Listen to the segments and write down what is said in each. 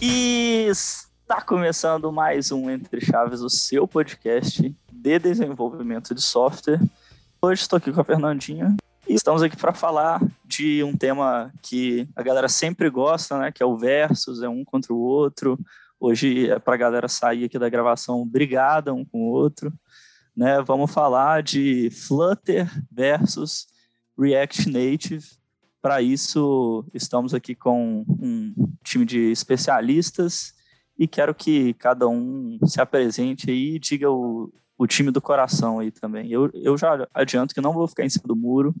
E está começando mais um Entre Chaves, o seu podcast de desenvolvimento de software. Hoje estou aqui com a Fernandinha e estamos aqui para falar de um tema que a galera sempre gosta, né? Que é o versus, é um contra o outro. Hoje é para a galera sair aqui da gravação brigada um com o outro. Né? Vamos falar de Flutter versus React Native. Para isso, estamos aqui com um time de especialistas e quero que cada um se apresente e diga o, o time do coração aí também. Eu, eu já adianto que não vou ficar em cima do muro,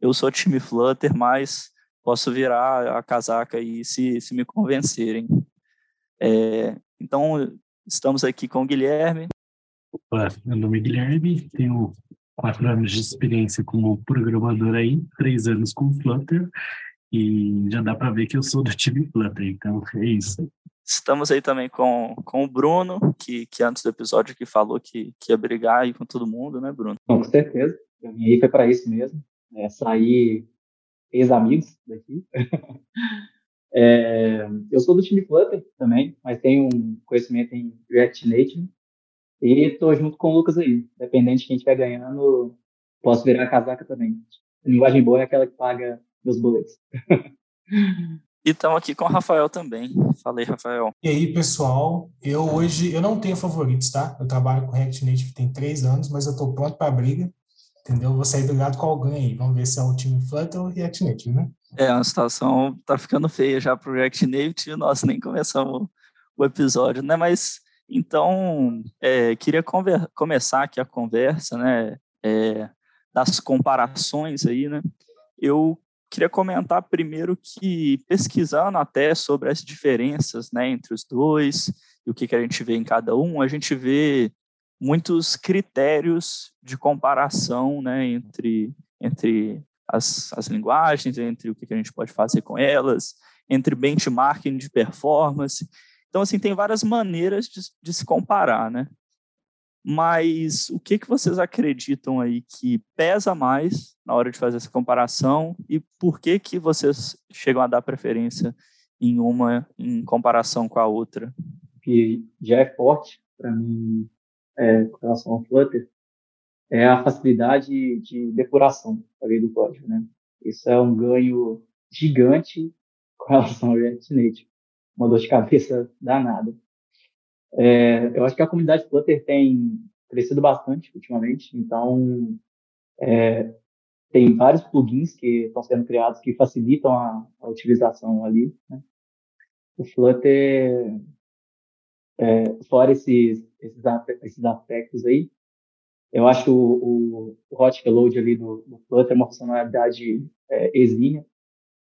eu sou time Flutter, mas posso virar a casaca aí se, se me convencerem. É, então, estamos aqui com o Guilherme. Opa, meu nome é Guilherme, tenho quatro anos de experiência como programador aí, três anos com Flutter, e já dá para ver que eu sou do time Flutter, então é isso. Estamos aí também com, com o Bruno, que, que antes do episódio que falou que, que ia brigar aí com todo mundo, né, Bruno? Com certeza. Eu vim aí foi para isso mesmo. É, sair ex-amigos daqui. é, eu sou do time Flutter também, mas tenho um conhecimento em React Native. E estou junto com o Lucas aí. Dependente de quem estiver ganhando, posso virar a casaca também. A linguagem boa é aquela que paga meus boletos. E estamos aqui com o Rafael também. Falei, Rafael. E aí, pessoal? Eu hoje eu não tenho favoritos, tá? Eu trabalho com React Native tem três anos, mas eu estou pronto para a briga. Entendeu? Vou sair brigado com alguém aí. Vamos ver se é o time Flutter ou React Native, né? É, a situação tá ficando feia já para o React Native. Nós nem começamos o episódio, né? Mas então, é, queria começar aqui a conversa, né? É, das comparações aí, né? Eu queria comentar primeiro que, pesquisando até sobre as diferenças né, entre os dois e o que, que a gente vê em cada um, a gente vê muitos critérios de comparação né, entre, entre as, as linguagens, entre o que, que a gente pode fazer com elas, entre benchmarking de performance. Então, assim, tem várias maneiras de, de se comparar, né? Mas o que, que vocês acreditam aí que pesa mais na hora de fazer essa comparação e por que, que vocês chegam a dar preferência em uma em comparação com a outra? Que já é forte para mim é, com relação ao Flutter é a facilidade de depuração do código, né? Isso é um ganho gigante com relação ao React Native. Uma dor de cabeça danada. É, eu acho que a comunidade Flutter tem crescido bastante ultimamente, então é, tem vários plugins que estão sendo criados que facilitam a, a utilização ali. Né? O Flutter, é, fora esses, esses, esses aspectos aí, eu acho o, o hot reload ali do, do Flutter uma funcionalidade é, exímia.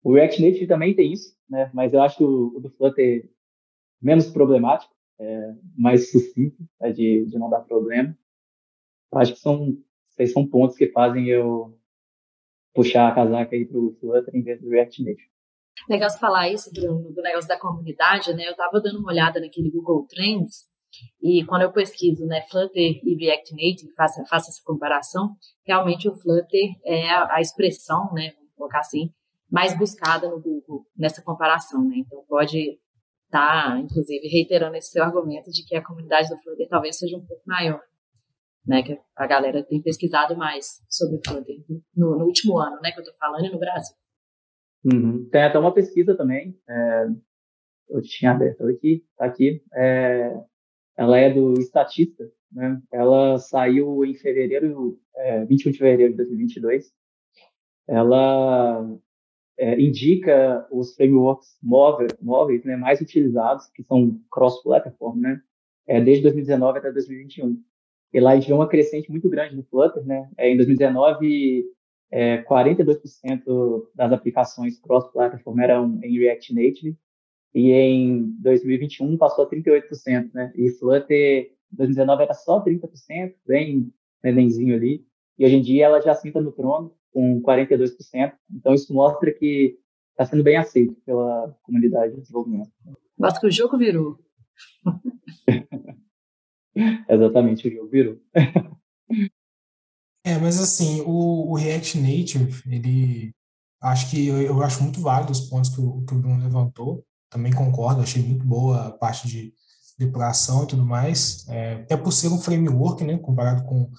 O React Native também tem isso, né? mas eu acho o, o do Flutter menos problemático, é, mais sucinto, né, de, de não dar problema. Eu acho que são, são pontos que fazem eu puxar a casaca aí pro Flutter em vez do React Native. Legal você falar isso, Bruno, do negócio da comunidade, né? Eu estava dando uma olhada naquele Google Trends e quando eu pesquiso, né, Flutter e React Native, faço, faço essa comparação, realmente o Flutter é a, a expressão, né, vamos colocar assim, mais buscada no Google nessa comparação, né? Então pode está, inclusive, reiterando esse seu argumento de que a comunidade do Flutter talvez seja um pouco maior, né? Que a galera tem pesquisado mais sobre o Flutter no, no último ano, né? Que eu estou falando, no Brasil. Uhum. Tem até uma pesquisa também, é, eu tinha aberto aqui, tá aqui, é, ela é do Estatista, né? Ela saiu em fevereiro, é, 21 de fevereiro de 2022. Ela é, indica os frameworks móveis, né, mais utilizados, que são cross-platform, né, é, desde 2019 até 2021. E lá a gente vê uma crescente muito grande no Flutter. Né, é, em 2019, é, 42% das aplicações cross-platform eram em React Native, e em 2021 passou a 38%. Né, e Flutter, em 2019, era só 30%, bem nenenzinho ali, e hoje em dia ela já senta no trono, com 42%. Então, isso mostra que está sendo bem aceito pela comunidade de desenvolvimento. Mostra que o jogo virou. Exatamente, o jogo virou. é, mas assim, o, o, React Native, ele acho que eu, eu, acho muito válido os pontos que o, que o Bruno levantou, também concordo, achei muito boa a parte de depuração e tudo mais. É, até por ser um framework, né, comparado com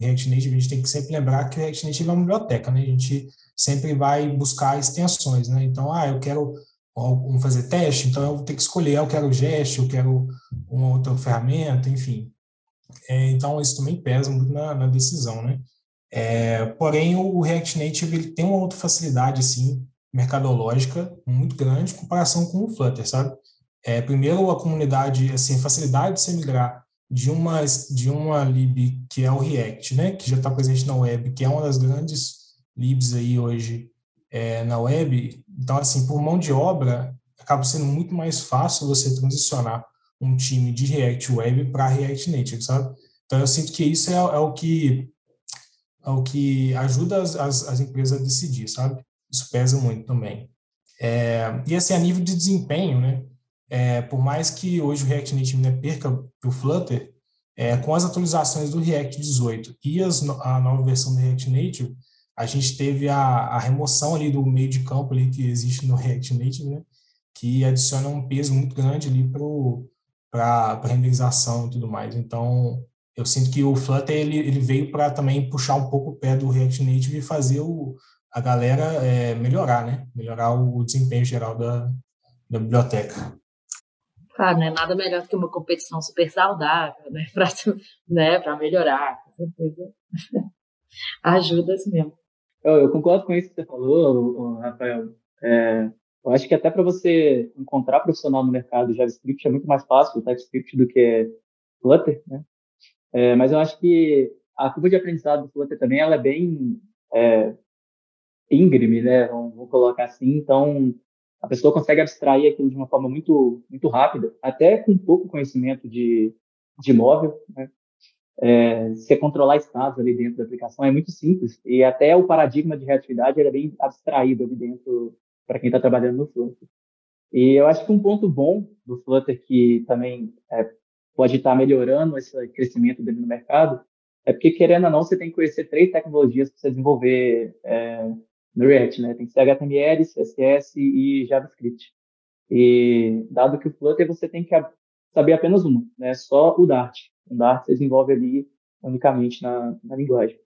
React Native, a gente tem que sempre lembrar que o React Native é uma biblioteca, né? A gente sempre vai buscar extensões, né? Então, ah, eu quero fazer teste, então eu vou ter que escolher, ah, eu quero o Jest, eu quero uma outra ferramenta, enfim. É, então, isso também pesa muito na, na decisão, né? É, porém, o React Native ele tem uma outra facilidade, assim, mercadológica muito grande em comparação com o Flutter, sabe? É, primeiro, a comunidade, assim, facilidade de se migrar de uma, de uma lib que é o React, né, que já está presente na web, que é uma das grandes libs aí hoje é, na web. Então, assim, por mão de obra, acaba sendo muito mais fácil você transicionar um time de React Web para React Native, sabe? Então, eu sinto que isso é, é o que é o que ajuda as, as, as, empresas a decidir, sabe? Isso pesa muito também. É, e assim, a nível de desempenho, né? É, por mais que hoje o React Native né, perca para o Flutter, é, com as atualizações do React 18 e as, a nova versão do React Native, a gente teve a, a, remoção ali do meio de campo ali que existe no React Native, né? Que adiciona um peso muito grande ali para a renderização e tudo mais. Então, eu sinto que o Flutter ele, ele veio para também puxar um pouco o pé do React Native e fazer o, a galera é, melhorar, né? Melhorar o desempenho geral da, da biblioteca. Claro, né? Nada melhor que uma competição super saudável, né? Para né? melhorar, com certeza. Ajuda assim mesmo. Eu, eu, concordo com isso que você falou, Rafael. É, eu acho que até para você encontrar profissional no mercado JavaScript é muito mais fácil TypeScript do que Flutter, né? É, mas eu acho que a curva de aprendizado do Flutter também ela é bem é, íngreme, né? Vamos, vamos, colocar assim. Então, a pessoa consegue abstrair aquilo de uma forma muito, muito rápida, até com pouco conhecimento de, de móvel, né? É, você controlar estados ali dentro da aplicação é muito simples e até o paradigma de reatividade é bem abstraído ali dentro para quem está trabalhando no Flutter. E eu acho que um ponto bom do Flutter que também é, pode estar melhorando esse crescimento dele no mercado, é porque, querendo ou não, você tem que conhecer três tecnologias para você desenvolver é, no React, né? Tem que ser HTML, CSS e JavaScript. E, dado que o Flutter, você tem que saber apenas uma, né? Só o Dart. O Dart você desenvolve ali unicamente na, na linguagem.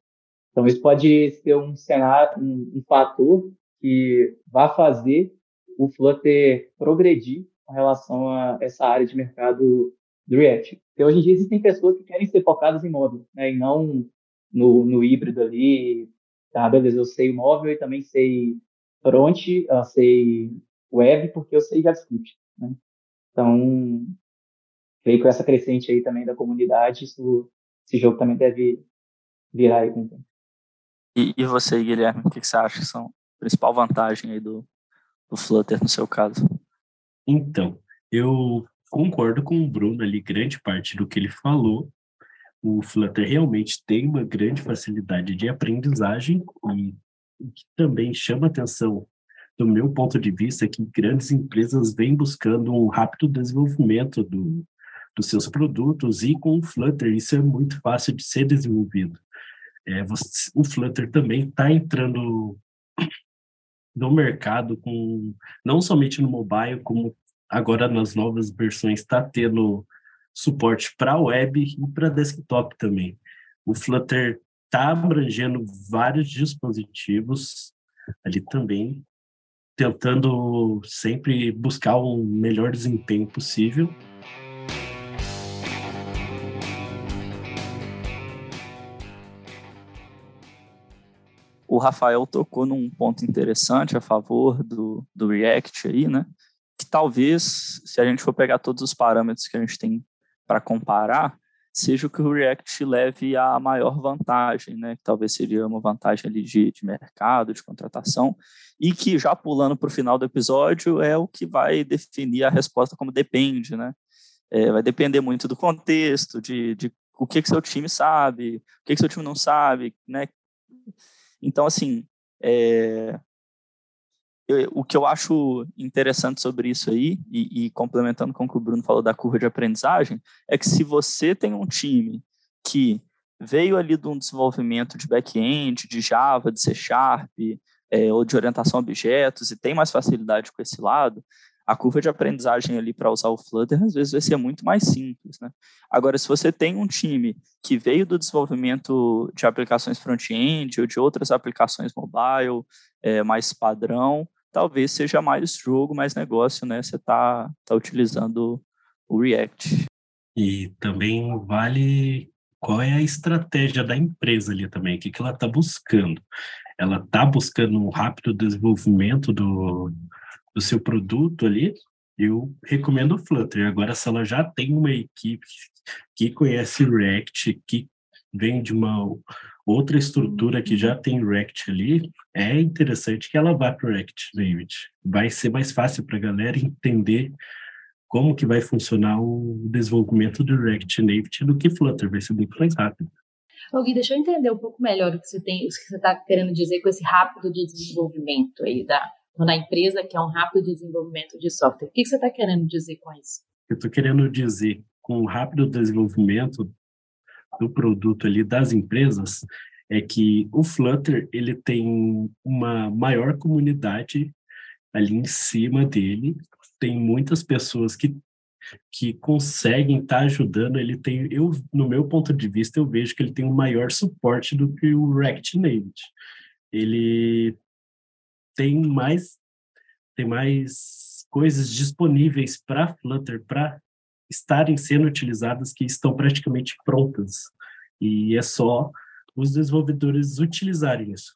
Então, isso pode ser um cenário, um, um fator que vai fazer o Flutter progredir com relação a essa área de mercado do React. Porque hoje em dia existem pessoas que querem ser focadas em móvel, né, e não no, no híbrido ali. Tá, beleza, eu sei móvel e também sei front, eu sei web, porque eu sei JavaScript. Né? Então, veio com essa crescente aí também da comunidade, isso, esse jogo também deve virar aí com o tempo. E, e você, Guilherme, o que, que você acha que são a principal vantagem aí do, do Flutter no seu caso? Então, eu concordo com o Bruno ali, grande parte do que ele falou. O Flutter realmente tem uma grande facilidade de aprendizagem e que também chama atenção, do meu ponto de vista, que grandes empresas vêm buscando um rápido desenvolvimento do, dos seus produtos e com o Flutter isso é muito fácil de ser desenvolvido. É, você, o Flutter também está entrando no mercado com não somente no mobile como agora nas novas versões está tendo suporte para web e para desktop também. O Flutter está abrangendo vários dispositivos ali também, tentando sempre buscar um melhor desempenho possível. O Rafael tocou num ponto interessante a favor do, do React aí, né? que talvez, se a gente for pegar todos os parâmetros que a gente tem para comparar, seja o que o React leve a maior vantagem, né? Que talvez seria uma vantagem ali de, de mercado, de contratação, e que já pulando para o final do episódio é o que vai definir a resposta como depende, né? É, vai depender muito do contexto, de, de o que, que seu time sabe, o que, que seu time não sabe, né? Então, assim, é, o que eu acho interessante sobre isso aí, e, e, complementando com o que o Bruno falou da curva de aprendizagem, é que se você tem um time que veio ali de um desenvolvimento de back-end, de Java, de C Sharp, é, ou de orientação a objetos, e tem mais facilidade com esse lado, a curva de aprendizagem ali para usar o Flutter às vezes vai ser muito mais simples, né? Agora, se você tem um time que veio do desenvolvimento de aplicações front-end ou de outras aplicações mobile, é, mais padrão, talvez seja mais jogo, mais negócio, né? Você está tá utilizando o React. E também vale qual é a estratégia da empresa ali também, o que, que ela está buscando. Ela está buscando um rápido desenvolvimento do, do seu produto ali, eu recomendo o Flutter. Agora, se ela já tem uma equipe que conhece React, que vem de uma outra estrutura que já tem React ali, é interessante que ela vá para o React Native. Vai ser mais fácil para a galera entender como que vai funcionar o desenvolvimento do React Native do que Flutter, vai ser muito mais rápido. Ô Gui, deixa eu entender um pouco melhor o que você tem, o que você está querendo dizer com esse rápido de desenvolvimento aí da, na empresa que é um rápido desenvolvimento de software. O que você está querendo dizer com isso? Eu estou querendo dizer com o rápido desenvolvimento do produto ali das empresas é que o Flutter ele tem uma maior comunidade ali em cima dele, tem muitas pessoas que que conseguem estar tá ajudando, ele tem, eu, no meu ponto de vista, eu vejo que ele tem um maior suporte do que o React Native. Ele tem mais tem mais coisas disponíveis para Flutter para estarem sendo utilizadas que estão praticamente prontas e é só os desenvolvedores utilizarem isso.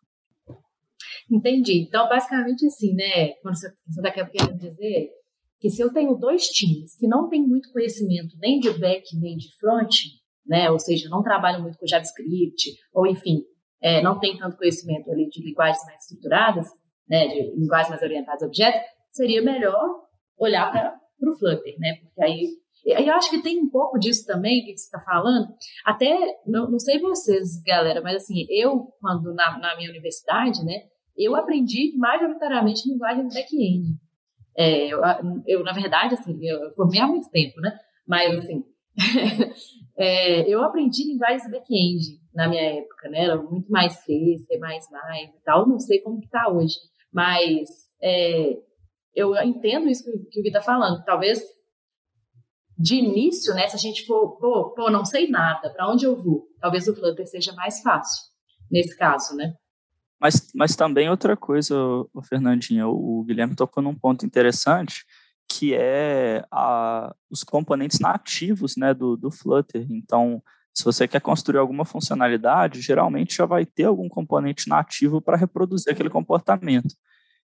Entendi. Então, basicamente assim, né? Quando você está querendo dizer que se eu tenho dois times que não têm muito conhecimento nem de back nem de front, né? Ou seja, não trabalham muito com JavaScript, ou enfim, é, não tem tanto conhecimento ali de linguagens mais estruturadas, né, de linguagens mais orientadas a objetos, seria melhor olhar para o Flutter, né? Porque aí eu acho que tem um pouco disso também, que você está falando. Até, não, não sei vocês, galera, mas assim, eu, quando na, na minha universidade, né, eu aprendi majoritariamente linguagem back-end. É, eu, eu, na verdade, assim, eu formei há muito tempo, né? Mas, assim, é, eu aprendi linguagens back-end na minha época, né? Era muito mais C, C++ e tal. Não sei como que tá hoje. Mas é, eu entendo isso que, o Gui está falando. Talvez de início, né, se a gente for, pô, pô não sei nada, para onde eu vou? Talvez o Flutter seja mais fácil nesse caso, né? Mas, mas também outra coisa, o Fernandinha, o Guilherme tocou num ponto interessante, que é a, os componentes nativos né, do, do Flutter. Então, se você quer construir alguma funcionalidade, geralmente já vai ter algum componente nativo para reproduzir aquele comportamento.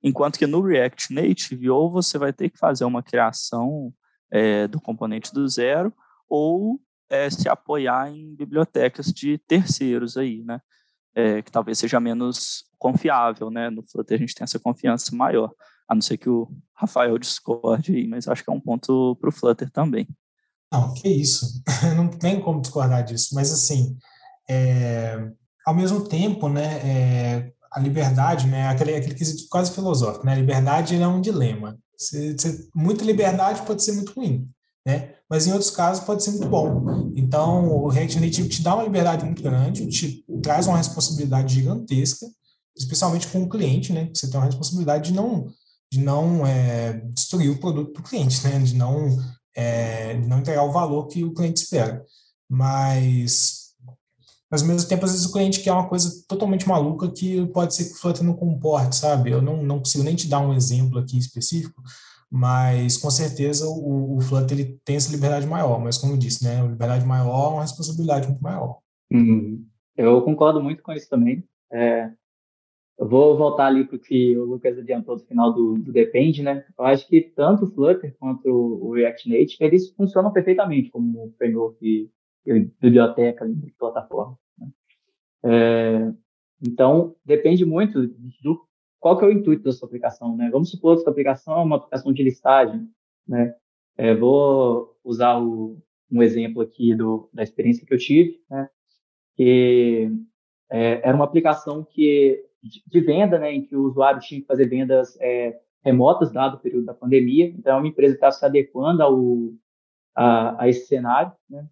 Enquanto que no React Native, ou você vai ter que fazer uma criação é, do componente do zero, ou é, se apoiar em bibliotecas de terceiros aí, né? É, que talvez seja menos confiável, né? No Flutter a gente tem essa confiança maior, a não ser que o Rafael discorde aí, mas acho que é um ponto para o Flutter também. Não, que isso. Não tem como discordar disso. Mas, assim, é, ao mesmo tempo, né, é, a liberdade, né, aquele, aquele quesito quase filosófico, né, a liberdade é um dilema. Você, você, muita liberdade pode ser muito ruim, né, mas em outros casos pode ser muito bom. Então, o React Native te dá uma liberdade muito grande, te traz uma responsabilidade gigantesca, especialmente com o cliente, né, você tem uma responsabilidade de não de não é, destruir o produto para o cliente, né, de não é, não entregar o valor que o cliente espera. Mas, mas, ao mesmo tempo, às vezes o cliente quer uma coisa totalmente maluca que pode ser que o Flutter não comporte, sabe? Eu não, não consigo nem te dar um exemplo aqui específico, mas com certeza o, o Flutter ele tem essa liberdade maior. Mas, como eu disse, né? Liberdade maior é uma responsabilidade muito maior. Uhum. Eu concordo muito com isso também. É, eu vou voltar ali para o que o Lucas adiantou no final do, do Depende, né? Eu acho que tanto o Flutter quanto o React Native, eles funcionam perfeitamente como framework e, biblioteca de plataforma. É, então, depende muito do qual que é o intuito da sua aplicação, né? Vamos supor que sua aplicação é uma aplicação de listagem, né? É, vou usar o, um exemplo aqui do, da experiência que eu tive, né? Que é, era uma aplicação que de venda, né, em que o usuário tinha que fazer vendas é, remotas, dado o período da pandemia. Então, é uma empresa estava se adequando ao, a, a esse cenário, né,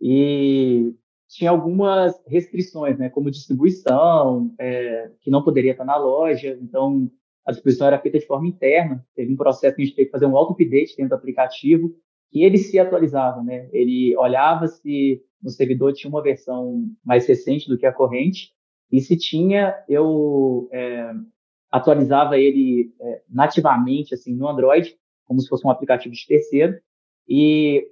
e tinha algumas restrições, né, como distribuição, é, que não poderia estar na loja. Então, a disposição era feita de forma interna, teve um processo que a gente teve que fazer um auto-update dentro do aplicativo, e ele se atualizava, né? Ele olhava se no servidor tinha uma versão mais recente do que a corrente, e se tinha, eu é, atualizava ele é, nativamente, assim, no Android, como se fosse um aplicativo de terceiro, e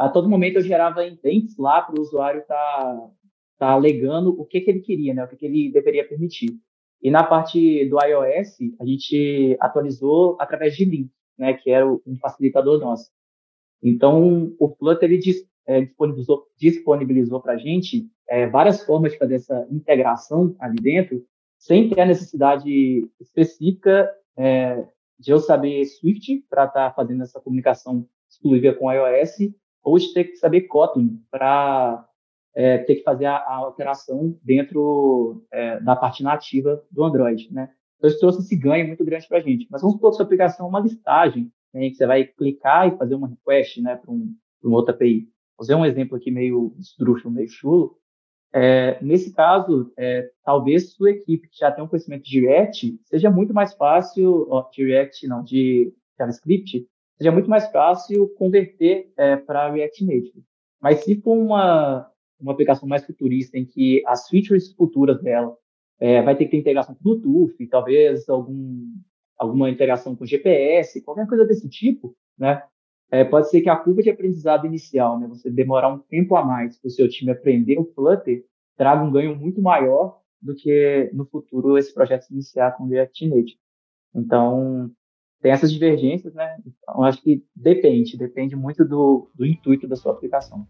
a todo momento eu gerava intents lá para o usuário estar tá, tá alegando o que, que ele queria, né? O que, que ele deveria permitir. E na parte do iOS, a gente atualizou através de link, né, que era um facilitador nosso. Então, o Flutter ele é, disponibilizou, disponibilizou para a gente é, várias formas de fazer essa integração ali dentro, sem ter a necessidade específica é, de eu saber Swift para estar tá fazendo essa comunicação exclusiva com iOS, de ter que saber Kotlin para é, ter que fazer a, a dentro é, da parte nativa do Android, né? Então, isso trouxe esse ganho muito grande para a gente. Mas vamos supor que sua aplicação é uma listagem, né, que você vai clicar e fazer uma request né, para um, outra API. Vou usar um exemplo aqui meio esdrúxulo, meio chulo. É, nesse caso, é, talvez sua equipe que já tem um conhecimento de React, seja muito mais fácil, ó, de React não, de JavaScript, seja muito mais fácil converter é, para React Native. Mas se for uma, uma aplicação mais futurista, em que as features futuras dela é, vai ter que ter integração com Bluetooth, talvez algum, alguma integração com GPS, qualquer coisa desse tipo, né? É, pode ser que a curva de aprendizado inicial, né, você demorar um tempo a mais para o seu time aprender o Flutter, traga um ganho muito maior do que no futuro esse projeto se iniciar com React Native. Então, tem essas divergências, né? Então, acho que depende, depende muito do, do intuito da sua aplicação.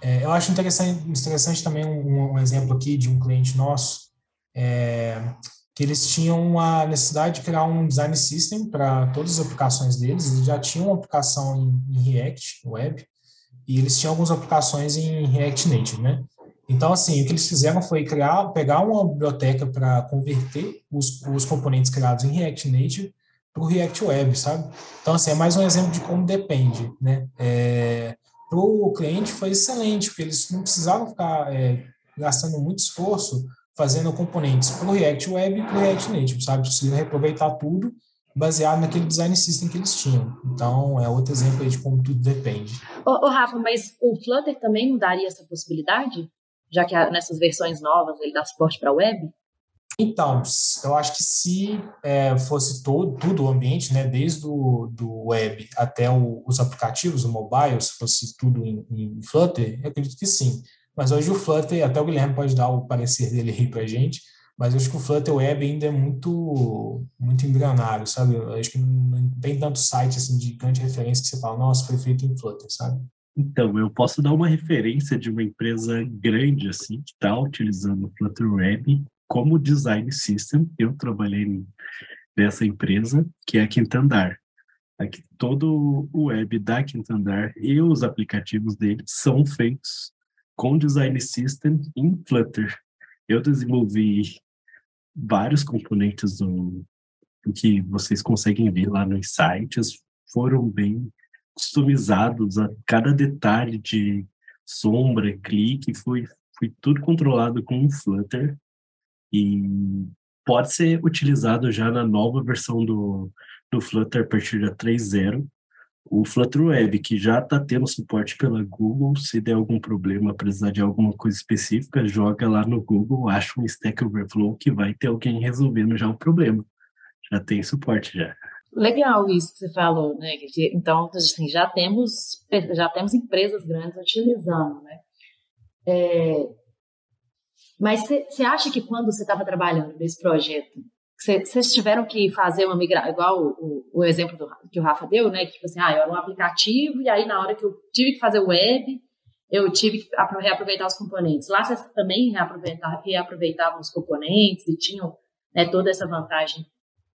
É, eu acho interessante, interessante também um, um, exemplo aqui de um cliente nosso, é, que eles tinham a necessidade de criar um design system para todas as aplicações deles. Eles já tinham uma aplicação em, em React Web e eles tinham algumas aplicações em React Native, né? Então, assim, o que eles fizeram foi criar, pegar uma biblioteca para converter os, os componentes criados em React Native para o React Web, sabe? Então, assim, é mais um exemplo de como depende, né? É, para o cliente foi excelente, porque eles não precisavam ficar é, gastando muito esforço fazendo componentes para o React Web e para o React Native, sabe? Conseguiram reaproveitar tudo baseado naquele design system que eles tinham. Então, é outro exemplo de como tudo depende. Ô, ô, Rafa, mas o Flutter também não daria essa possibilidade? Já que nessas versões novas ele dá suporte para web? Então, eu acho que se é, fosse todo, tudo o ambiente, né, desde o do web até o, os aplicativos, o mobile, se fosse tudo em, em, Flutter, eu acredito que sim. Mas hoje o Flutter, até o Guilherme pode dar o parecer dele aí para a gente, mas eu acho que o Flutter Web ainda é muito muito embrionário, sabe? Eu acho que não tem tanto site assim, de grande referência que você fala, nossa, foi feito em Flutter, sabe? Então, eu posso dar uma referência de uma empresa grande, assim, que está utilizando o Flutter Web como design system, eu trabalhei nessa empresa, que é a Quintandar. Aqui, todo o web da Quintandar e os aplicativos dele são feitos com design system em Flutter. Eu desenvolvi vários componentes do, do que vocês conseguem ver lá nos sites, foram bem customizados a cada detalhe de sombra, clique, foi, foi tudo controlado com o Flutter e pode ser utilizado já na nova versão do, do Flutter a partir da 3.0. O Flutter Web, que já está tendo suporte pela Google, se der algum problema, precisar de alguma coisa específica, joga lá no Google, acha um Stack Overflow que vai ter alguém resolvendo já o problema. Já tem suporte já. Legal isso que você falou, né? Então, assim, já temos já temos empresas grandes utilizando, né? É, mas você acha que quando você estava trabalhando nesse projeto, vocês tiveram que fazer uma migração, igual o, o, o, exemplo do, que o Rafa deu, né? Que tipo assim, ah, eu era um aplicativo e aí na hora que eu tive que fazer web, eu tive que reaproveitar os componentes. Lá vocês também reaproveitavam, reaproveitavam os componentes e tinham né, toda essa vantagem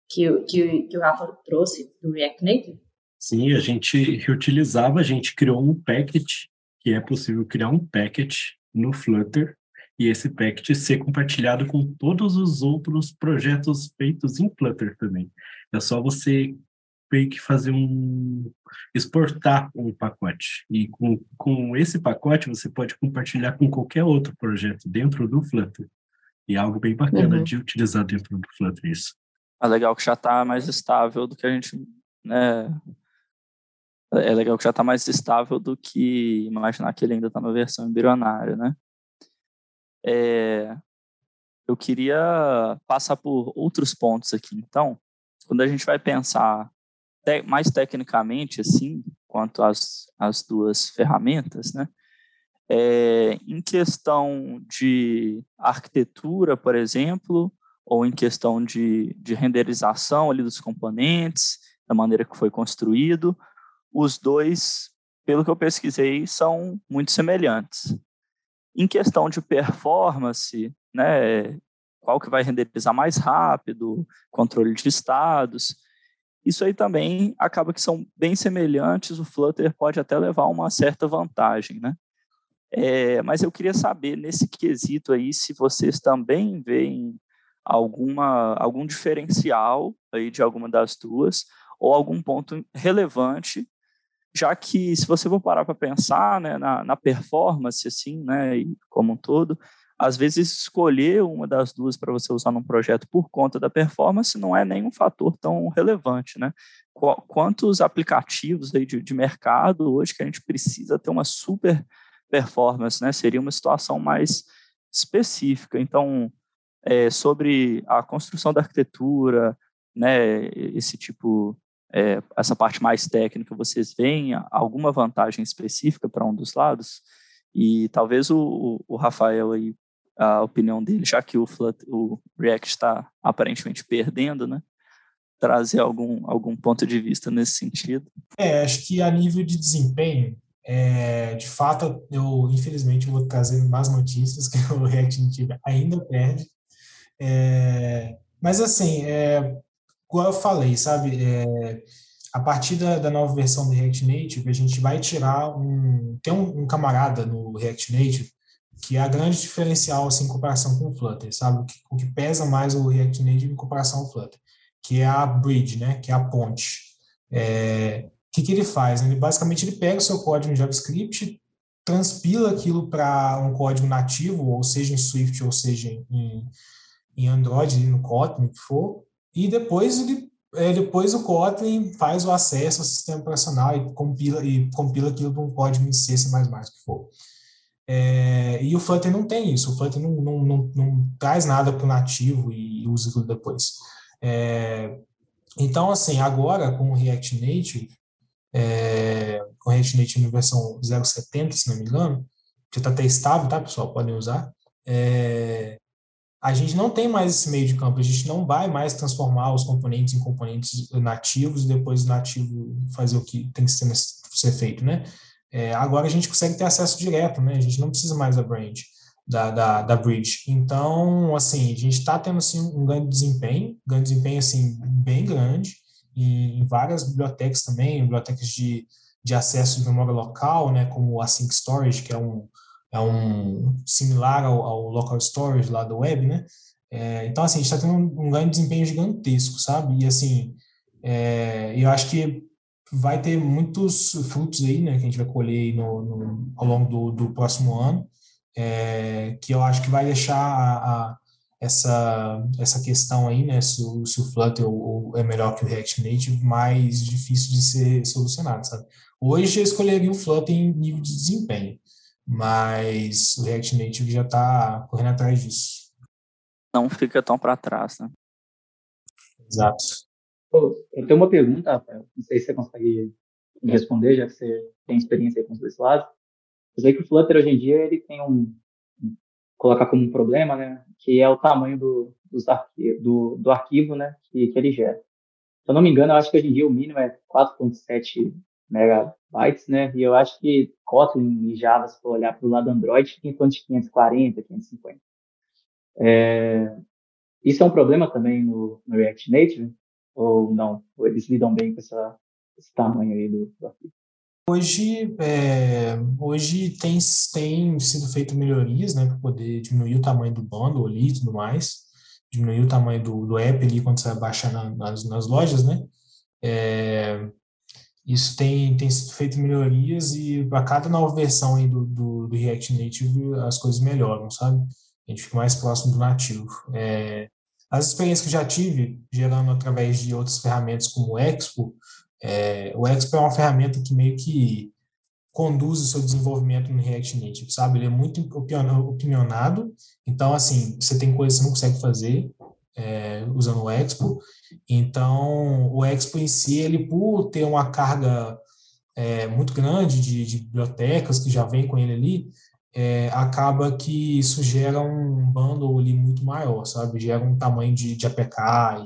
que, que, que o Rafa trouxe do React Native? Sim, a gente reutilizava, a gente criou um package, que é possível criar um package no Flutter e esse packet ser compartilhado com todos os outros projetos feitos em Flutter também. É só você meio que fazer um exportar um pacote. E com, com esse pacote você pode compartilhar com qualquer outro projeto dentro do Flutter. E é algo bem bacana uhum. de utilizar dentro do Flutter isso. É legal que já está mais estável do que a gente, né? É legal que já está mais estável do que imaginar que ele ainda está na versão embrionária, né? É, eu queria passar por outros pontos aqui. Então, quando a gente vai pensar te, mais tecnicamente, assim, quanto às, às duas ferramentas, né? É, em questão de arquitetura, por exemplo, ou em questão de, de renderização ali dos componentes, da maneira que foi construído, os dois, pelo que eu pesquisei, são muito semelhantes. Em questão de performance, né, qual que vai renderizar mais rápido, controle de estados, isso aí também acaba que são bem semelhantes, o Flutter pode até levar uma certa vantagem, né? É, mas eu queria saber, nesse quesito aí, se vocês também veem alguma, algum diferencial aí de alguma das duas, ou algum ponto relevante, já que se você for parar para pensar né, na, na, performance, assim, né, como um todo, às vezes escolher uma das duas para você usar num projeto por conta da performance não é nenhum fator tão relevante, né? Quantos aplicativos aí de, de mercado hoje que a gente precisa ter uma super performance, né? Seria uma situação mais específica. Então, é, sobre a construção da arquitetura, né? Esse tipo, é, essa parte mais técnica, vocês veem alguma vantagem específica para um dos lados? E talvez o, o Rafael aí a opinião dele, já que o, o React está aparentemente perdendo, né? Trazer algum, algum ponto de vista nesse sentido. É, acho que a nível de desempenho, é, de fato, eu infelizmente vou trazer mais notícias que o React Native ainda perde. É, mas assim, é, como eu falei, sabe, é, a partir da, da, nova versão do React Native, a gente vai tirar um. Tem um, um camarada no React Native que é a grande diferencial assim, em comparação com o Flutter, sabe? O que, o que pesa mais o React Native em comparação ao Flutter, que é a bridge, né? Que é a ponte. É, o que, que ele faz? Ele basicamente ele pega o seu código em JavaScript, transpila aquilo para um código nativo, ou seja em Swift, ou seja em, em Android, no Kotlin, o que for, e depois ele é, depois o Kotlin faz o acesso ao sistema operacional e compila, e compila aquilo para um código em C, C++, que for. É, e o Flutter não tem isso, o Flutter não, não, não, não traz nada para o nativo e usa tudo depois. É, então, assim, agora com o React Native, é, com o React Native na versão 0.70, se não me engano, que está até estável, tá, pessoal? Podem usar. É, a gente não tem mais esse meio de campo, a gente não vai mais transformar os componentes em componentes nativos e depois o nativo fazer o que tem que ser, ser feito, né? É, agora a gente consegue ter acesso direto, né? A gente não precisa mais da branch, da, da, da bridge. Então, assim, a gente está tendo assim, um ganho de desempenho, ganho de desempenho assim, bem grande, em, em várias bibliotecas também, bibliotecas de, de acesso de memória local, né? Como o Async Storage, que é um, é um similar ao, ao local storage lá do web, né? É, então, assim, a gente está tendo um, um, ganho de desempenho gigantesco, sabe? E, assim, é, eu acho que vai ter muitos frutos aí, né, que a gente vai colher no, no, ao longo do, do próximo ano, é, que eu acho que vai deixar a, a, essa, essa questão aí, né, se o, se o Flutter é melhor que o React Native, mais difícil de ser solucionado, sabe? Hoje eu escolheria o Flutter em nível de desempenho, mas o React Native já está correndo atrás disso. Não fica tão para trás, né? Exato. Eu tenho uma pergunta, Rafael. Não sei se você consegue responder, já que você tem experiência com os dois lados. Eu sei que o Flutter hoje em dia ele tem um, colocar como um problema, né, que é o tamanho do, dos arquivo, do, do arquivo, né, que, que ele gera. Se eu não me engano, eu acho que hoje em dia o mínimo é 4.7 megabytes, né, e eu acho que Kotlin e Java, se for olhar para o lado Android, fica em torno de 540, 550. É, isso é um problema também no, no React Native, ou não? Ou eles lidam bem com essa, esse tamanho aí do, do arquivo? Hoje, é, hoje tem, tem sido feito melhorias né, para poder diminuir o tamanho do bundle ali e tudo mais, diminuir o tamanho do, do app ali quando você vai baixar na, nas, nas lojas, né? É, isso tem, tem sido feito melhorias e a cada nova versão aí do, do, do, React Native as coisas melhoram, sabe? A gente fica mais próximo do nativo. É, as experiências que já tive, gerando através de outras ferramentas como o Expo, é, o Expo é uma ferramenta que meio que conduz o seu desenvolvimento no React Native, sabe? Ele é muito opinionado, então, assim, você tem coisas que você não consegue fazer é, usando o Expo, então, o Expo em si, ele por ter uma carga é, muito grande de, de, bibliotecas que já vem com ele ali, é, acaba que isso gera um bundle ali muito maior, sabe? Gera um tamanho de, de APK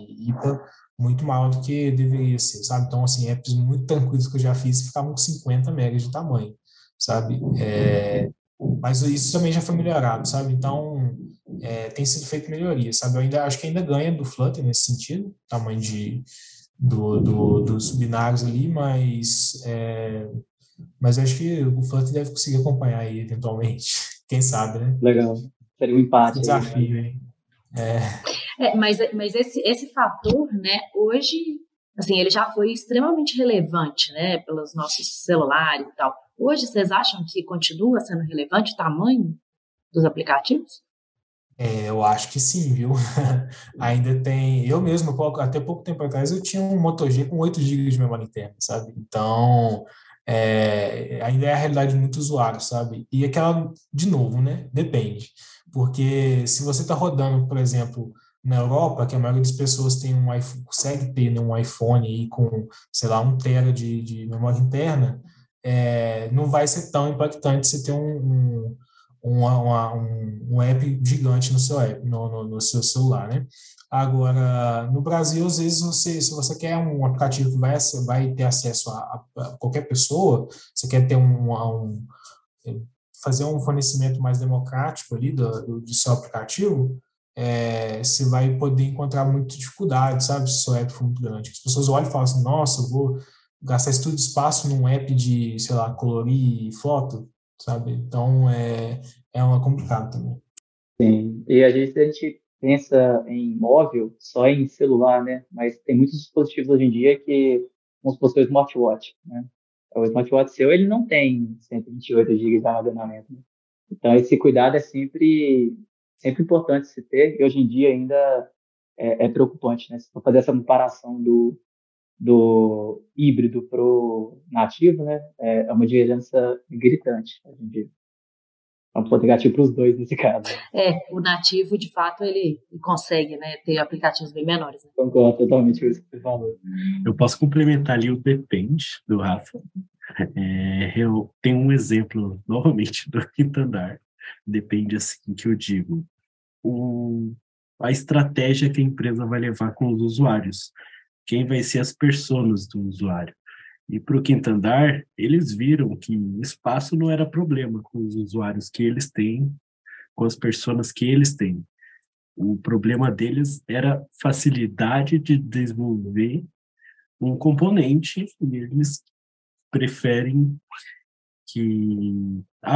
e IPA muito maior do que deveria ser, sabe? Então, assim, apps muito tranquilos que eu já fiz ficavam com 50 megas de tamanho, sabe? É, mas isso também já foi melhorado, sabe? Então, é, tem sido feito melhoria, sabe? Eu ainda acho que ainda ganha do Flutter nesse sentido, tamanho de, do, do, dos binários ali, mas, é, mas acho que o Flutter deve conseguir acompanhar aí eventualmente, quem sabe, né? Legal, seria um empate. Um desafio, hein? É. é. mas mas esse, esse fator, né, hoje, assim, ele já foi extremamente relevante, né, pelos nossos celulares e tal. Hoje, vocês acham que continua sendo relevante o tamanho dos aplicativos? É, eu acho que sim, viu? Ainda tem. Eu mesmo, até pouco tempo atrás, eu tinha um Moto G com 8 GB de memória interna, sabe? Então, é, ainda é a realidade de muitos usuários, sabe? E aquela, de novo, né? Depende. Porque se você está rodando, por exemplo, na Europa, que a maioria das pessoas tem um iPhone, consegue ter um iPhone aí com, sei lá, um tera de, de memória interna, é, não vai ser tão impactante você ter um, um, uma, um, um app gigante no seu, app, no, no, no, seu celular, né? Agora, no Brasil, às vezes, você, se você quer um aplicativo que vai, vai ter acesso a, a qualquer pessoa, você quer ter um, um fazer um fornecimento mais democrático ali do, do, seu aplicativo, é, você vai poder encontrar muita dificuldade, sabe? Se o seu app for muito grande. As pessoas olham e falam assim, nossa, vou gastar esse tudo espaço num app de, sei lá, colorir foto, sabe? Então, é, é uma complicado também. Sim, e às vezes a gente pensa em móvel só em celular, né? Mas tem muitos dispositivos hoje em dia que, vamos supor, o smartwatch, né? O smartwatch seu, ele não tem 128 GB de armazenamento. Né? Então, esse cuidado é sempre, sempre importante se ter, e hoje em dia ainda é, é preocupante, né? Se for fazer essa comparação do, do híbrido para o nativo, né? É, é uma diferença gritante hoje em dia. É um ponto negativo para os dois nesse caso. É, o nativo, de fato, ele consegue né, ter aplicativos bem menores. Né? Concordo totalmente com isso que você falou. Eu posso complementar ali o depende do Rafa. É, eu tenho um exemplo, novamente, do quinto andar. Depende, assim, que eu digo. O, a estratégia que a empresa vai levar com os usuários. Quem vai ser as pessoas do usuário. E para o quinto andar, eles viram que espaço não era problema com os usuários que eles têm, com as pessoas que eles têm. O problema deles era facilidade de desenvolver um componente e eles preferem que, a,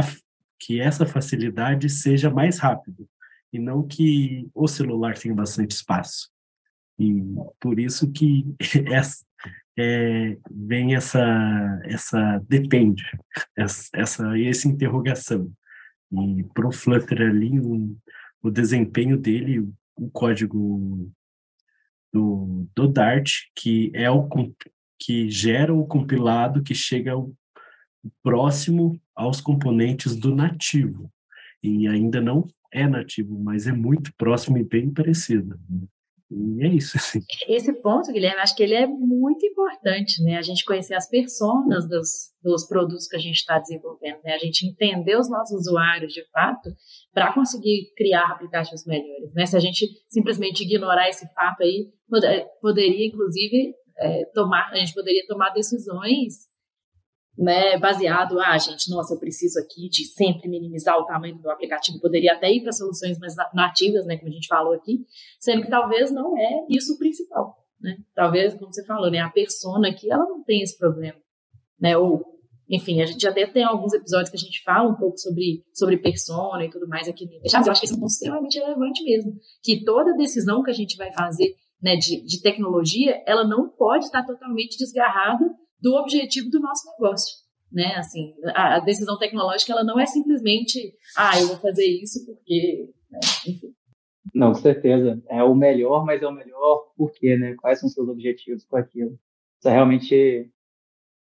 que essa facilidade seja mais rápida e não que o celular tenha bastante espaço. E por isso que essa, é, vem essa, essa depende, essa, essa, interrogação. E para o Flutter ali, o desempenho dele, o código do, do Dart, que é o que gera o compilado que chega ao, próximo aos componentes do nativo. E ainda não é nativo, mas é muito próximo e bem parecido. E é isso. Assim. Esse ponto, Guilherme, acho que ele é muito importante, né? A gente conhecer as personas dos, dos produtos que a gente está desenvolvendo, né? A gente entender os nossos usuários de fato para conseguir criar aplicativos melhores, né? Se a gente simplesmente ignorar esse fato aí, poderia, inclusive, é, tomar, a gente poderia tomar decisões né, baseado, ah, gente, nossa, eu preciso aqui de sempre minimizar o tamanho do aplicativo, poderia até ir para soluções mais nativas, né, como a gente falou aqui, sendo que talvez não é isso o principal, né? Talvez, como você falou, né, a persona aqui, ela não tem esse problema, né? Ou, enfim, a gente até tem alguns episódios que a gente fala um pouco sobre, sobre persona e tudo mais aqui Mas eu acho que esse é um ponto extremamente relevante mesmo, que toda decisão que a gente vai fazer né, de, de tecnologia, ela não pode estar totalmente desgarrada do objetivo do nosso negócio. Né? Assim, a, decisão tecnológica ela não é simplesmente, ah, eu vou fazer isso porque, né? enfim. Não, com certeza. É o melhor, mas é o melhor por quê, né? Quais são os seus objetivos com aquilo? Isso é realmente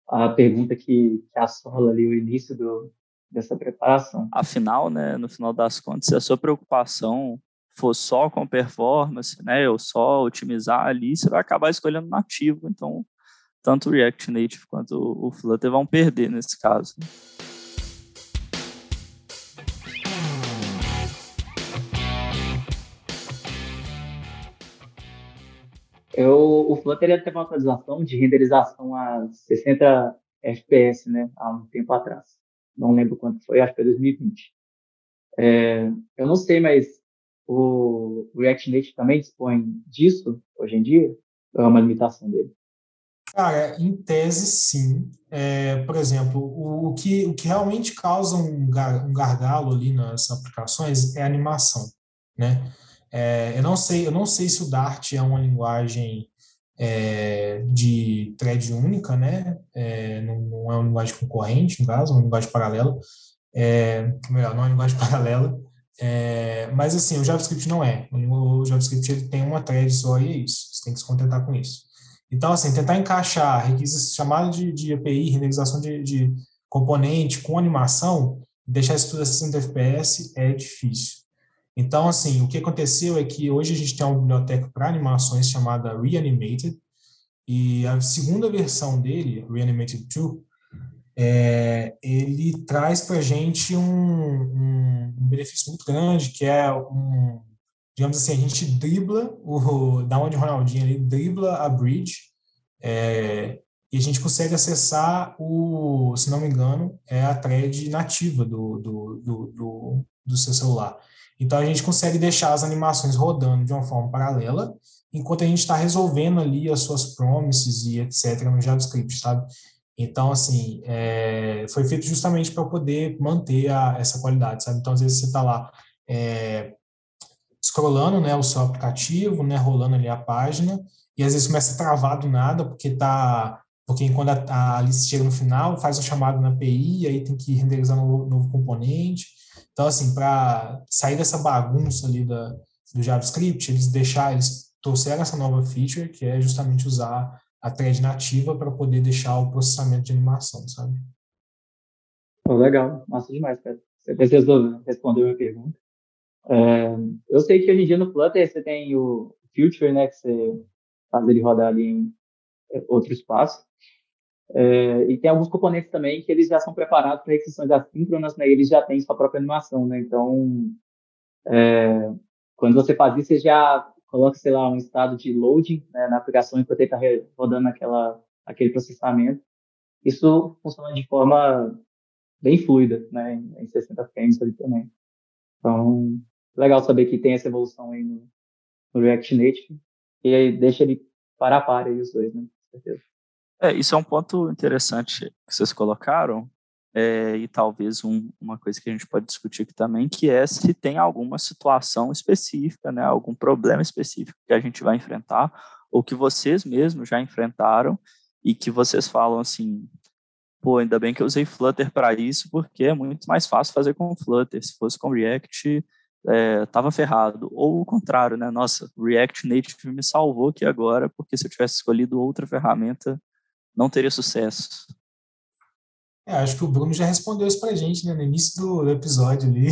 a pergunta que, que assola ali o início do, dessa preparação. Afinal, né, no final das contas, se a sua preocupação for só com performance, né, ou só otimizar ali, você vai acabar escolhendo nativo. Então, tanto o React Native quanto o Flutter vão perder nesse caso. Eu, o Flutter ia ter uma atualização de renderização a 60 FPS, né, há um tempo atrás. Não lembro quanto foi, acho que foi 2020. É, eu não sei, mas o React Native também dispõe disso hoje em dia? Ou é uma limitação dele? Cara, em tese, sim. É, por exemplo, o, o, que, o que realmente causa um, gar, um gargalo ali nas aplicações é a animação, né? É, eu não sei, eu não sei se o Dart é uma linguagem é, de thread única, né? É, não, não, é uma linguagem concorrente, no caso, é uma linguagem paralela. É, melhor, não é uma linguagem paralela. É, mas assim, o JavaScript não é. O JavaScript ele tem uma thread só e é isso. Você tem que se contentar com isso. Então, assim, tentar encaixar requisitos chamados de, de API, renderização de, de componente com animação, deixar isso tudo a 60 FPS é difícil. Então, assim, o que aconteceu é que hoje a gente tem uma biblioteca para animações chamada Reanimated, e a segunda versão dele, Reanimated 2, é, ele traz para a gente um, um, um, benefício muito grande, que é um, digamos assim, a gente dribla, o, dá uma de Ronaldinho ali, dribla a bridge, é, e a gente consegue acessar o, se não me engano, é a thread nativa do, do, do, do, do seu celular. Então a gente consegue deixar as animações rodando de uma forma paralela, enquanto a gente está resolvendo ali as suas promises e etc. no JavaScript, sabe? Então, assim, é, foi feito justamente para poder manter a, essa qualidade, sabe? Então, às vezes você está lá é, scrollando né, o seu aplicativo, né, rolando ali a página, e às vezes começa a travar do nada, porque tá porque quando a, a lista chega no final, faz um chamado na API, aí tem que renderizar um novo, novo componente, então, assim, para sair dessa bagunça ali da, do JavaScript, eles deixaram, eles trouxeram essa nova feature, que é justamente usar a thread nativa para poder deixar o processamento de animação, sabe? Oh, legal, massa demais, cara. Você precisou responder a minha pergunta. É, eu sei que hoje em dia no Flutter você tem o Future, né, que você faz ele rodar ali em outro espaço. É, e tem alguns componentes também que eles já são preparados para requisições assíncronas, né? eles já têm sua própria animação, né? Então, é, quando você faz isso, você já coloca, sei lá, um estado de loading né, na aplicação enquanto ele está rodando aquela, aquele processamento. Isso funciona de forma bem fluida, né? Em 60 frames ali também. Então, legal saber que tem essa evolução aí no, no React Native e aí deixa ele para a par aí os dois, né? Com certeza. É, isso é um ponto interessante que vocês colocaram, é, e talvez um, uma coisa que a gente pode discutir aqui também, que é se tem alguma situação específica, né, algum problema específico que a gente vai enfrentar, ou que vocês mesmos já enfrentaram, e que vocês falam assim, pô, ainda bem que eu usei Flutter para isso, porque é muito mais fácil fazer com Flutter. Se fosse com React, é, tava ferrado. Ou o contrário, né? Nossa, React Native me salvou aqui agora, porque se eu tivesse escolhido outra ferramenta, não teria sucesso. É, acho que o Bruno já respondeu isso para a gente né, no início do, episódio ali.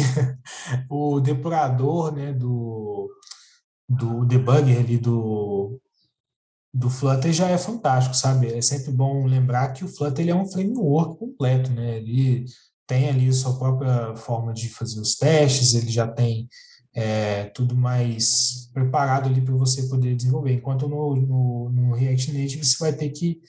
o depurador né, do, do debugger ali do, do Flutter já é fantástico, sabe? É sempre bom lembrar que o Flutter ele é um framework completo, né? Ele tem ali sua própria forma de fazer os testes, ele já tem é, tudo mais preparado ali para você poder desenvolver. Enquanto no, no, no React Native você vai ter que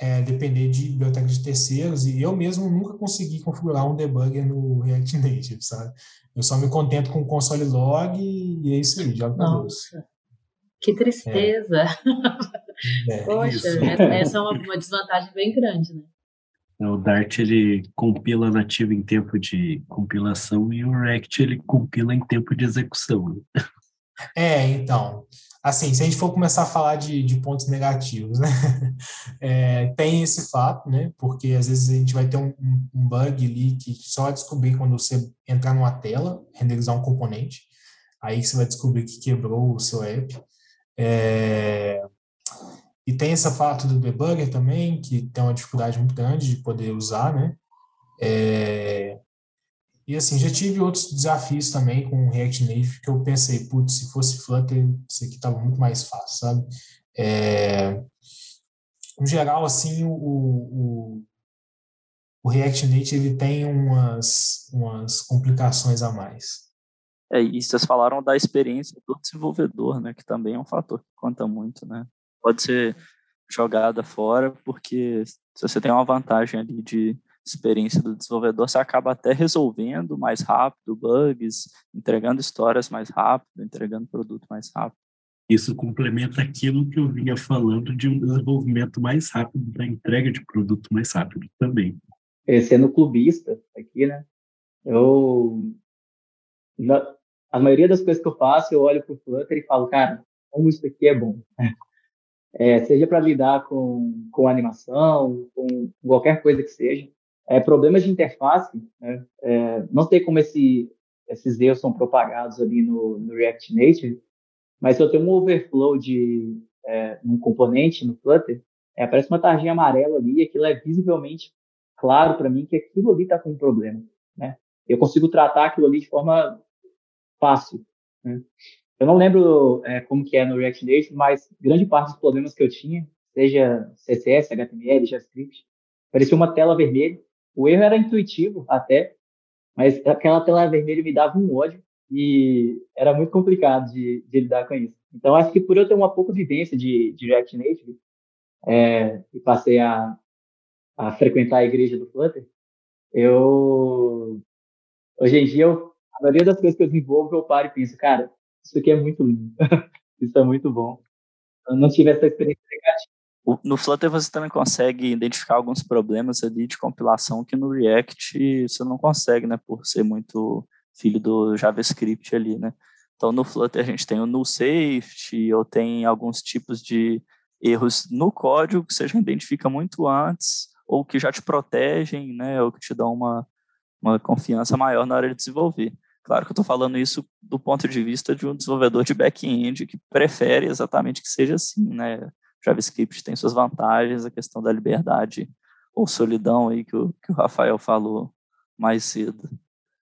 é, depender de bibliotecas de terceiros, e eu mesmo nunca consegui configurar um debugger no React Native, sabe? Eu só me contento com o console log e é isso aí, jogo Nossa, que tristeza! É. é Poxa, essa, essa, é uma, uma, desvantagem bem grande, né? É, o Dart ele compila nativo em tempo de compilação e o React ele compila em tempo de execução. É, então. assim, se a gente for começar a falar de, de pontos negativos, né? É, tem esse fato, né? Porque às vezes a gente vai ter um, um bug ali que só vai descobrir quando você entrar numa tela, renderizar um componente, aí você vai descobrir que quebrou o seu app. É, e tem esse fato do debugger também, que tem uma dificuldade muito grande de poder usar, né? É, e assim, já tive outros desafios também com o React Native que eu pensei, putz, se fosse Flutter, isso aqui estava muito mais fácil, sabe? É, no geral, assim, o, o, o React Native tem umas, umas complicações a mais. É, e vocês falaram da experiência do desenvolvedor, né, que também é um fator que conta muito, né? Pode ser jogada fora, porque se você tem uma vantagem ali de experiência do desenvolvedor, você acaba até resolvendo mais rápido bugs, entregando histórias mais rápido, entregando produto mais rápido. Isso complementa aquilo que eu vinha falando de um desenvolvimento mais rápido, da entrega de produto mais rápido também. Sendo clubista aqui, né? Eu. Na, a maioria das coisas que eu faço, eu olho para o Flutter e falo, cara, como isso aqui é bom. É, seja para lidar com, com animação, com qualquer coisa que seja é, problemas de interface, né? é, não sei como esse, esses erros são propagados ali no, no, React Native, mas se eu tenho um overflow de é, um componente no Flutter, é, aparece uma tarjinha amarela ali e aquilo é visivelmente claro para mim que aquilo ali está com um problema. Né? Eu consigo tratar aquilo ali de forma fácil. Né? Eu não lembro é, como que é no React Native, mas grande parte dos problemas que eu tinha, seja CSS, HTML, JavaScript, parecia uma tela vermelha o erro era intuitivo até, mas aquela tela vermelha me dava um ódio e era muito complicado de, de lidar com isso. Então, acho que por eu ter uma pouca vivência de, de React Native, é, e passei a, a frequentar a igreja do Flutter, eu, hoje em dia, eu, a maioria das coisas que eu desenvolvo, eu paro e penso, cara, isso aqui é muito lindo, isso é muito bom. Eu não tive essa experiência negativa no Flutter você também consegue identificar alguns problemas ali de compilação que no React você não consegue, né, por ser muito filho do JavaScript ali, né. Então no Flutter a gente tem o null safety ou tem alguns tipos de erros no código que você já identifica muito antes ou que já te protegem, né, ou que te dão uma, uma confiança maior na hora de desenvolver. Claro que eu estou falando isso do ponto de vista de um desenvolvedor de back-end que prefere exatamente que seja assim, né? JavaScript tem suas vantagens, a questão da liberdade ou solidão aí que o, que o Rafael falou mais cedo.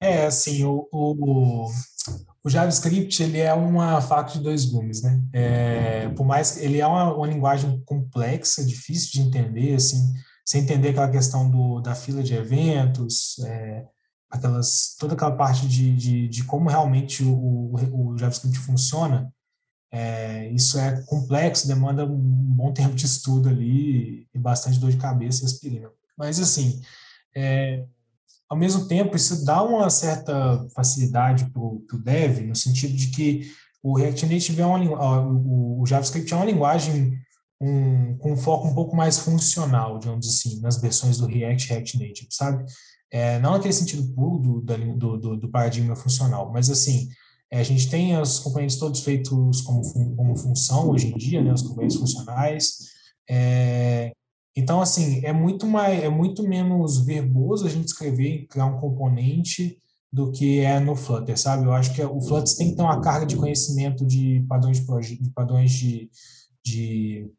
É, assim, o, o, o JavaScript ele é uma faca de dois gumes, né? É, por mais que ele é uma, uma linguagem complexa, difícil de entender, assim, sem entender aquela questão do, da fila de eventos, é, aquelas, toda aquela parte de, de, de como realmente o, o, o JavaScript funciona, é, isso é complexo, demanda um bom tempo de estudo ali e bastante dor de cabeça e aspirina. Mas, assim, é, ao mesmo tempo, isso dá uma certa facilidade para o dev, no sentido de que o React Native é uma, o, o JavaScript é uma linguagem um, com um foco um pouco mais funcional, digamos assim, nas versões do React React Native, sabe? É, não naquele sentido puro do, do, do, do paradigma funcional, mas assim, é, a gente tem os componentes todos feitos como, como função hoje em dia, né, os componentes funcionais. É, então, assim, é muito, mais, é muito menos verboso a gente escrever e criar um componente do que é no Flutter, sabe? Eu acho que o Flutter tem que ter uma carga de conhecimento de padrões de, de padrões de, de,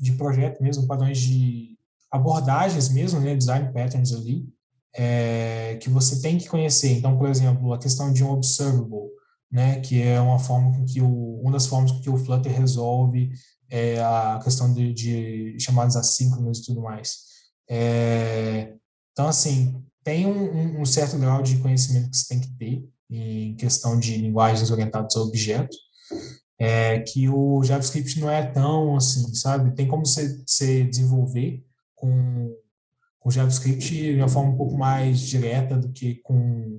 de projeto mesmo, padrões de abordagens mesmo, né, design patterns ali, é, que você tem que conhecer. Então, por exemplo, a questão de um observable, né, que é uma forma que o, uma das formas que o Flutter resolve é, a questão de, de chamadas assíncronas e tudo mais. É, então, assim, tem um, um, certo grau de conhecimento que você tem que ter em questão de linguagens orientadas a objetos, é, que o JavaScript não é tão assim, sabe? Tem como você desenvolver com, com JavaScript de uma forma um pouco mais direta do que com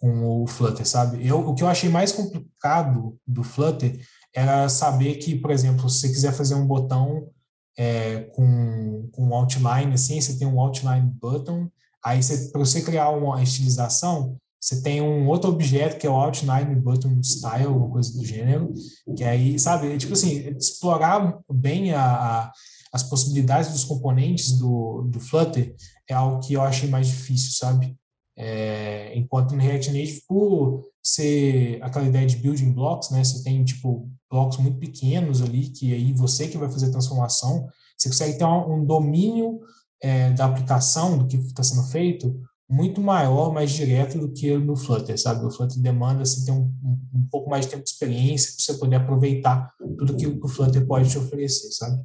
com o Flutter, sabe? Eu, o que eu achei mais complicado do Flutter era saber que, por exemplo, se você quiser fazer um botão é, com, com outline, assim, você tem um outline button, aí para você criar uma estilização, você tem um outro objeto que é o Outline Button Style, uma coisa do gênero, que aí, sabe, tipo assim, explorar bem a, a, as possibilidades dos componentes do, do Flutter é algo que eu achei mais difícil, sabe? É, enquanto no React Native, por ser aquela ideia de building blocks, né, você tem, tipo, blocos muito pequenos ali, que aí você que vai fazer a transformação, você consegue ter um, um domínio é, da aplicação, do que está sendo feito, muito maior, mais direto do que no Flutter, sabe? O Flutter demanda assim, ter um, um, um pouco mais de tempo de experiência para você poder aproveitar tudo que o Flutter pode te oferecer, sabe?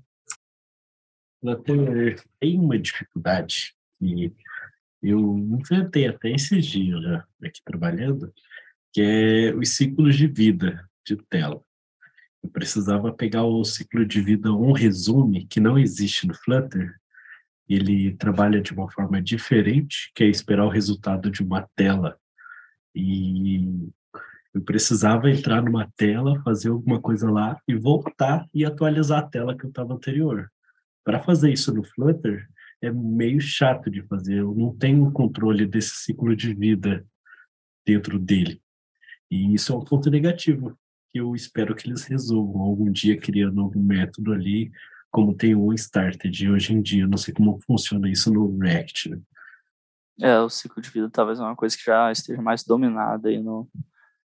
Flutter tem uma dificuldade que eu enfrentei até esses dias já aqui trabalhando, que é os ciclos de vida de tela. Eu precisava pegar o ciclo de vida um resume que não existe no Flutter ele trabalha de uma forma diferente, que é esperar o resultado de uma tela. E eu precisava entrar numa tela, fazer alguma coisa lá e voltar e atualizar a tela que eu estava anterior. Para fazer isso no Flutter é meio chato de fazer. Eu não tenho controle desse ciclo de vida dentro dele. E isso é um ponto negativo que eu espero que eles resolvam algum dia criando algum método ali como tem o Started hoje em dia. Não sei como funciona isso no React. Né? É, o ciclo de vida talvez é uma coisa que já esteja mais dominada aí no,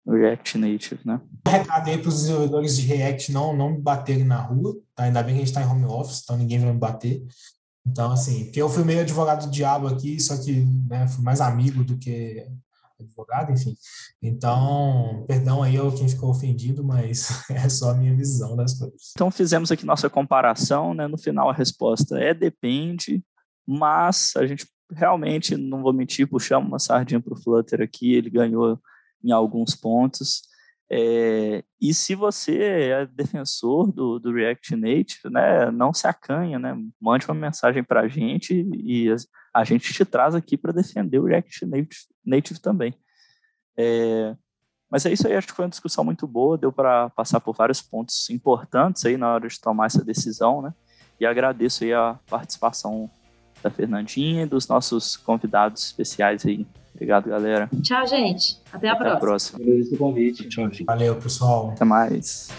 no React Native, né? Um recado aí para os desenvolvedores de React não, não me baterem na rua, tá? Ainda bem que a gente está em home office, então ninguém vai me bater. Então, assim, porque eu fui meio advogado do diabo aqui, só que né, fui mais amigo do que advogado, enfim. Então, perdão aí ao quem ficou ofendido, mas é só a minha visão das coisas. Então, fizemos aqui nossa comparação, né? No final, a resposta é depende, mas a gente realmente, não vou mentir, puxamos uma sardinha para o Flutter aqui, ele ganhou em alguns pontos. É, e se você é defensor do, do React Native, né, não se acanha, né, mande uma mensagem para a gente e a, gente te traz aqui para defender o React Native, Native também. É, mas é isso aí, acho que foi uma discussão muito boa, deu para passar por vários pontos importantes aí na hora de tomar essa decisão, né? E agradeço aí a participação da Fernandinha e dos nossos convidados especiais aí Obrigado, galera. Tchau, gente. Até a Até próxima. Até a próxima. convite. Tchau, gente. Valeu, pessoal. Até mais.